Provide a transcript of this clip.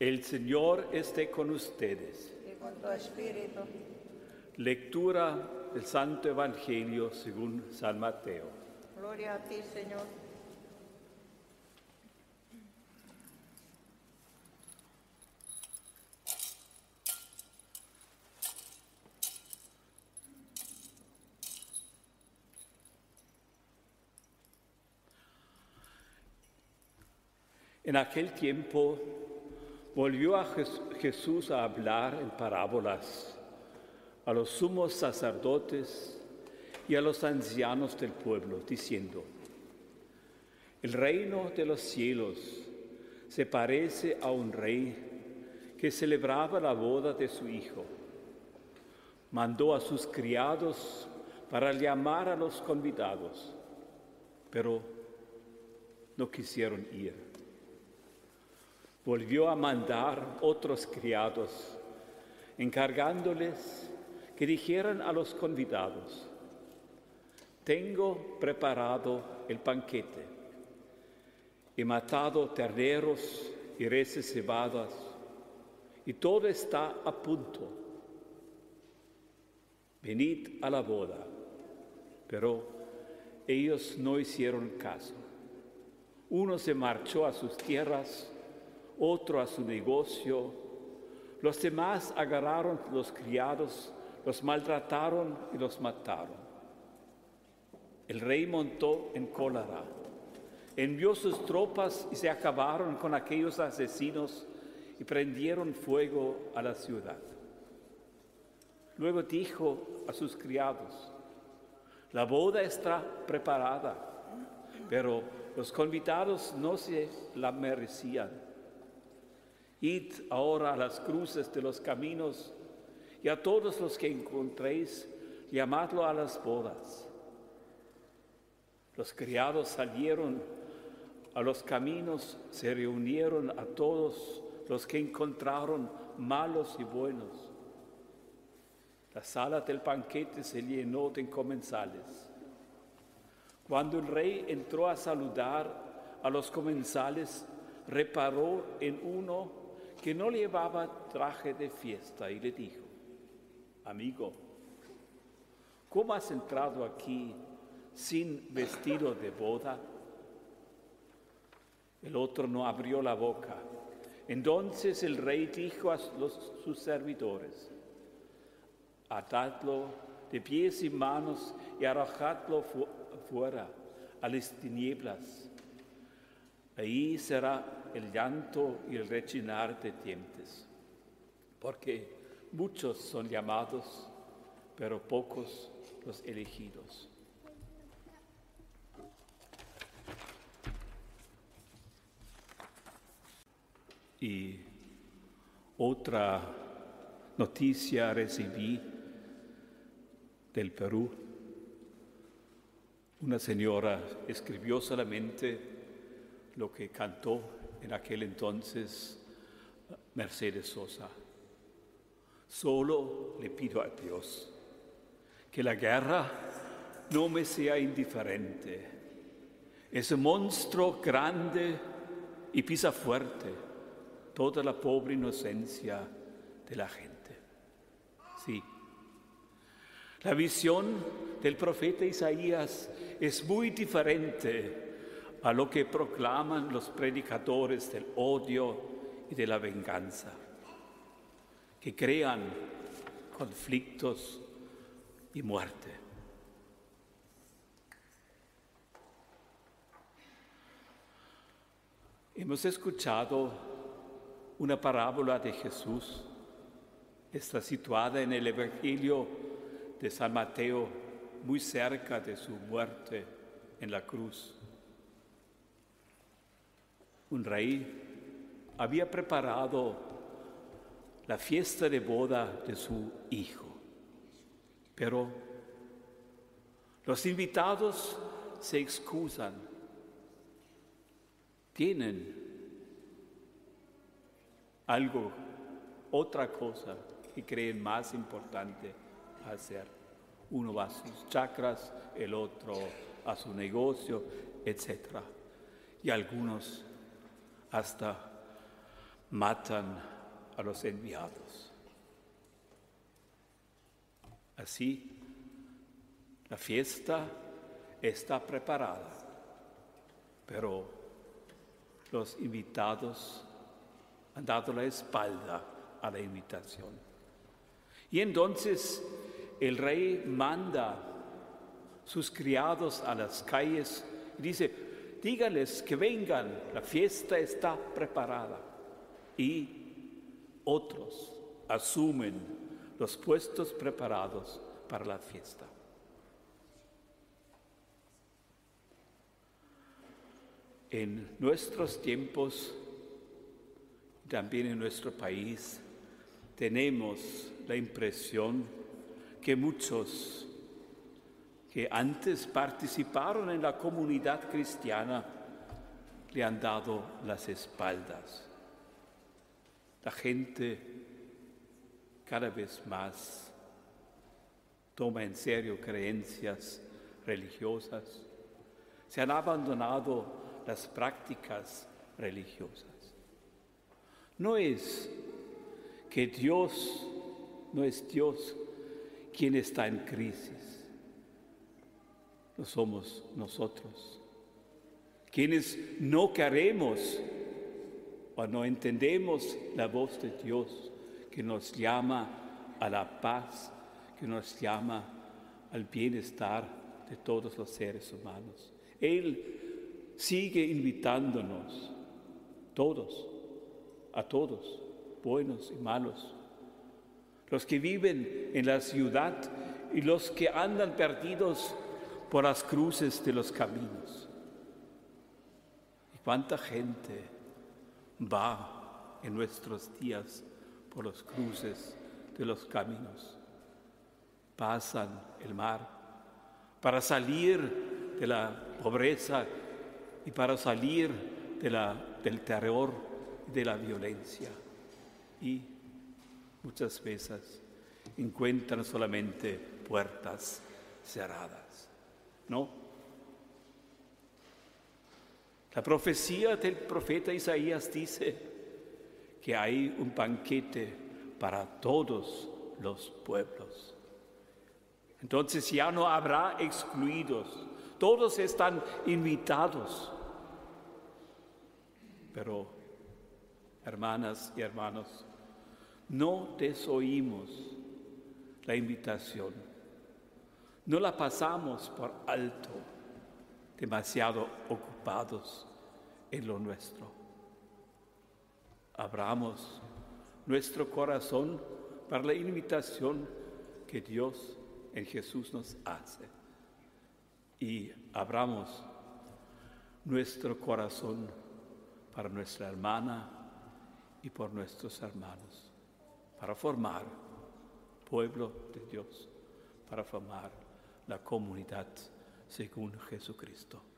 El Señor esté con ustedes. y con tu espíritu. Lectura del Santo Evangelio según San Mateo. Gloria a ti, Señor. En aquel tiempo volvió a Jes- Jesús a hablar en parábolas a los sumos sacerdotes y a los ancianos del pueblo, diciendo, el reino de los cielos se parece a un rey que celebraba la boda de su hijo. Mandó a sus criados para llamar a los convidados, pero no quisieron ir volvió a mandar otros criados, encargándoles que dijeran a los convidados, tengo preparado el banquete, he matado terneros y reses cebadas, y todo está a punto. Venid a la boda, pero ellos no hicieron caso. Uno se marchó a sus tierras, otro a su negocio. Los demás agarraron los criados, los maltrataron y los mataron. El rey montó en cólera, envió sus tropas y se acabaron con aquellos asesinos y prendieron fuego a la ciudad. Luego dijo a sus criados, la boda está preparada, pero los convidados no se la merecían. Id ahora a las cruces de los caminos y a todos los que encontréis, llamadlo a las bodas. Los criados salieron a los caminos, se reunieron a todos los que encontraron malos y buenos. La sala del banquete se llenó de comensales. Cuando el rey entró a saludar a los comensales, reparó en uno que no llevaba traje de fiesta y le dijo, amigo, ¿cómo has entrado aquí sin vestido de boda? El otro no abrió la boca. Entonces el rey dijo a sus servidores, atadlo de pies y manos y arrojadlo fu- fuera a las tinieblas. Ahí será el llanto y el rechinar de dientes, porque muchos son llamados, pero pocos los elegidos. Y otra noticia recibí del Perú. Una señora escribió solamente lo que cantó en aquel entonces Mercedes Sosa. Solo le pido a Dios que la guerra no me sea indiferente. Ese monstruo grande y pisa fuerte toda la pobre inocencia de la gente. Sí. La visión del profeta Isaías es muy diferente a lo que proclaman los predicadores del odio y de la venganza, que crean conflictos y muerte. Hemos escuchado una parábola de Jesús, está situada en el Evangelio de San Mateo, muy cerca de su muerte en la cruz. Un rey había preparado la fiesta de boda de su hijo, pero los invitados se excusan, tienen algo, otra cosa que creen más importante hacer. Uno va a sus chakras, el otro a su negocio, etc. Y algunos hasta matan a los enviados. Así, la fiesta está preparada, pero los invitados han dado la espalda a la invitación. Y entonces el rey manda sus criados a las calles y dice, dígales que vengan, la fiesta está preparada. Y otros asumen los puestos preparados para la fiesta. En nuestros tiempos, también en nuestro país, tenemos la impresión que muchos que antes participaron en la comunidad cristiana le han dado las espaldas. La gente cada vez más toma en serio creencias religiosas, se han abandonado las prácticas religiosas. No es que Dios, no es Dios quien está en crisis, no somos nosotros, quienes no queremos o no entendemos la voz de Dios que nos llama a la paz, que nos llama al bienestar de todos los seres humanos. Él sigue invitándonos, todos, a todos, buenos y malos, los que viven en la ciudad y los que andan perdidos por las cruces de los caminos. ¿Y cuánta gente va en nuestros días por los cruces de los caminos? Pasan el mar para salir de la pobreza y para salir de la, del terror de la violencia y muchas veces encuentran solamente puertas cerradas. ¿No? La profecía del profeta Isaías dice que hay un banquete para todos los pueblos. Entonces ya no habrá excluidos, todos están invitados. Pero, hermanas y hermanos, no desoímos la invitación, no la pasamos por alto, demasiado ocupados en lo nuestro. Abramos nuestro corazón para la invitación que Dios en Jesús nos hace. Y abramos nuestro corazón para nuestra hermana y por nuestros hermanos para formar pueblo de Dios, para formar la comunidad según Jesucristo.